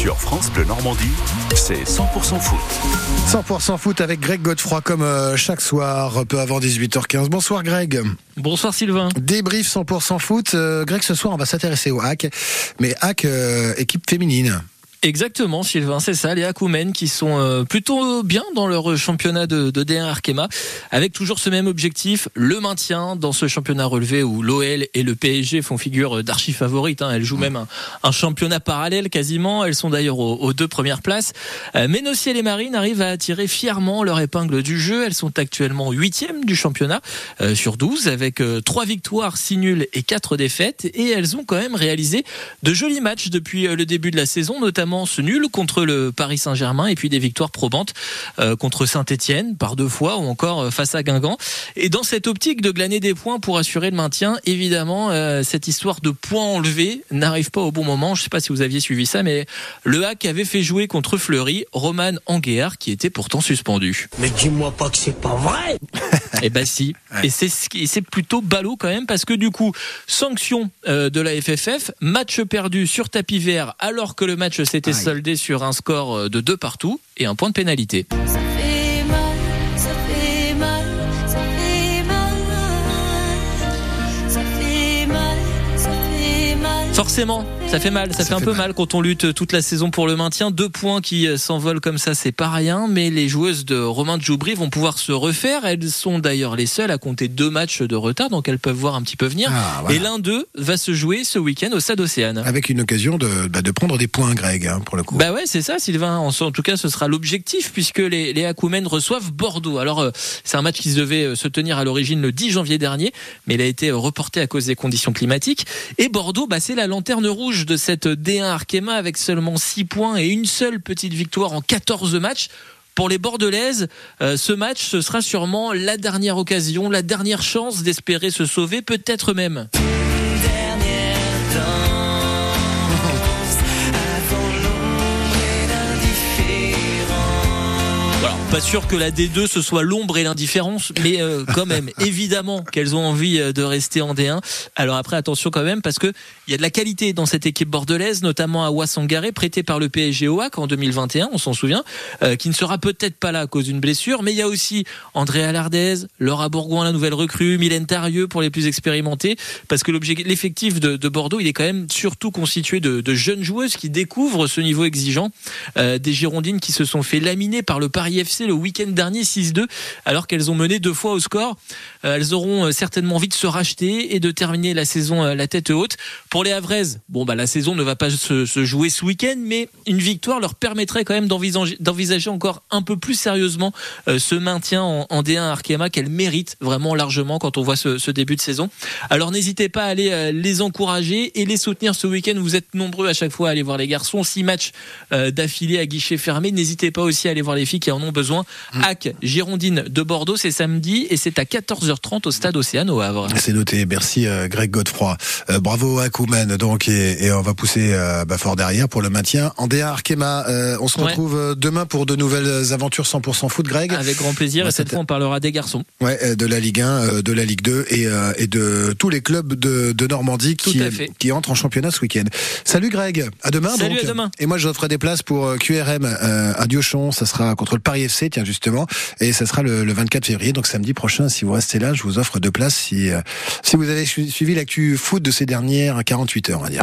Sur France Bleu Normandie, c'est 100% foot. 100% foot avec Greg Godefroy comme euh, chaque soir, peu avant 18h15. Bonsoir Greg. Bonsoir Sylvain. Débrief 100% foot. Euh, Greg, ce soir, on va s'intéresser au hack. Mais hack, euh, équipe féminine. Exactement, Sylvain, c'est ça, les Akoumen qui sont euh, plutôt bien dans leur championnat de, de D1 Arkema, avec toujours ce même objectif, le maintien dans ce championnat relevé où l'OL et le PSG font figure d'archi favorites. Hein. Elles jouent même un, championnat parallèle quasiment. Elles sont d'ailleurs aux, deux premières places. Euh, mais et les Marines arrivent à tirer fièrement leur épingle du jeu. Elles sont actuellement huitièmes du championnat euh, sur 12, avec trois victoires, six nuls et quatre défaites. Et elles ont quand même réalisé de jolis matchs depuis le début de la saison, notamment ce nul contre le Paris Saint-Germain et puis des victoires probantes euh, contre Saint-Etienne par deux fois ou encore euh, face à Guingamp. Et dans cette optique de glaner des points pour assurer le maintien, évidemment, euh, cette histoire de points enlevés n'arrive pas au bon moment. Je ne sais pas si vous aviez suivi ça, mais le HAC avait fait jouer contre Fleury Roman Anguéard qui était pourtant suspendu. Mais dis-moi pas que c'est pas vrai Eh ben si. Et c'est c'est plutôt ballot quand même parce que du coup, sanction de la FFF, match perdu sur tapis vert alors que le match s'est était soldé sur un score euh, de deux partout et un point de pénalité. Forcément, ça fait mal, ça, fait un peu mal. quand on lutte toute la saison pour le maintien. Deux points qui euh, s'envolent comme ça, c'est pas rien. Mais les joueuses de Romain de Joubry vont pouvoir se refaire. Elles sont d'ailleurs les seules à compter deux matchs de retard, donc elles peuvent voir un petit peu venir. Ah, Et l'un d'eux va se jouer ce week-end au Stade Océane. Avec une occasion de, bah, de prendre des points, Greg, hein, pour le coup. Bah ouais, c'est ça, Sylvain. En, tout cas, ce sera l'objectif puisque les, les Akoumen reçoivent Bordeaux. Alors, euh, c'est un match qui devait euh, se tenir à l'origine le 10 janvier dernier, mais il a été reporté à cause des conditions climatiques. Et Bordeaux, bah, c'est la lanterne rouge de cette D1 Arkema avec seulement 6 points et une seule petite victoire en 14 matchs. Pour les Bordelaises, euh, ce match, ce sera sûrement la dernière occasion, la dernière chance d'espérer se sauver, peut-être même. Pas sûr que la D2 ce soit l'ombre et l'indifférence, mais euh, quand même, évidemment qu'elles ont envie euh, de rester en D1. Alors après, attention quand même, parce que il y a de la qualité dans cette équipe bordelaise, notamment à Wassangaré, prêté par le PSG OAC en 2021, on s'en souvient, euh, qui ne sera peut-être pas là à cause d'une blessure, mais il y a aussi André Alardez, Laura Bourgoin, la nouvelle recrue, Mylène Tarieux pour les plus expérimentés, parce que l'effectif de, de, Bordeaux, il est quand même surtout constitué de, de jeunes joueuses qui découvrent ce niveau exigeant, des Girondines qui se sont fait laminer par le Paris FC le week-end dernier 6-2 alors qu'elles ont mené deux fois au score. Euh, elles auront euh, certainement envie de se racheter et de terminer la saison euh, la tête haute. Pour les Havraises, bon bah la saison ne va pas se, jouer ce week-end, mais une victoire leur permettrait quand même d'envisager encore un peu plus sérieusement ce maintien en, D1 Arkema qu'elles méritent vraiment largement quand on voit ce, début de saison. Alors n'hésitez pas à aller les encourager et les soutenir ce week-end. Vous êtes nombreux à chaque fois à aller voir les garçons. Six matchs d'affilée à guichet fermé. N'hésitez pas aussi à aller voir les filles qui en ont besoin besoin. HAC, Girondine de Bordeaux, c'est samedi et c'est à 14h30 au stade Océane au Havre. C'est noté. Merci euh, Greg Godefroy. Euh, bravo à Koumen donc et, on va pousser euh, bah, fort derrière pour le maintien. En DA Arkema, on se retrouve demain pour de nouvelles aventures 100% foot, Greg. Avec grand plaisir. et cette fois, on parlera des garçons. Ouais, de la Ligue 1, de la Ligue 2 et, et de tous les clubs de, de Normandie qui, qui entrent en championnat ce week-end. Salut Greg. À demain. Salut à demain. Et moi, je ferai des places pour QRM à Diochon. Ça sera contre le Paris FC, tiens justement, et ça sera le, 24 février, donc samedi prochain. Si vous restez là, je vous offre deux places si, euh, si vous avez suivi l'actu foot de ces dernières 48 heures, on va dire.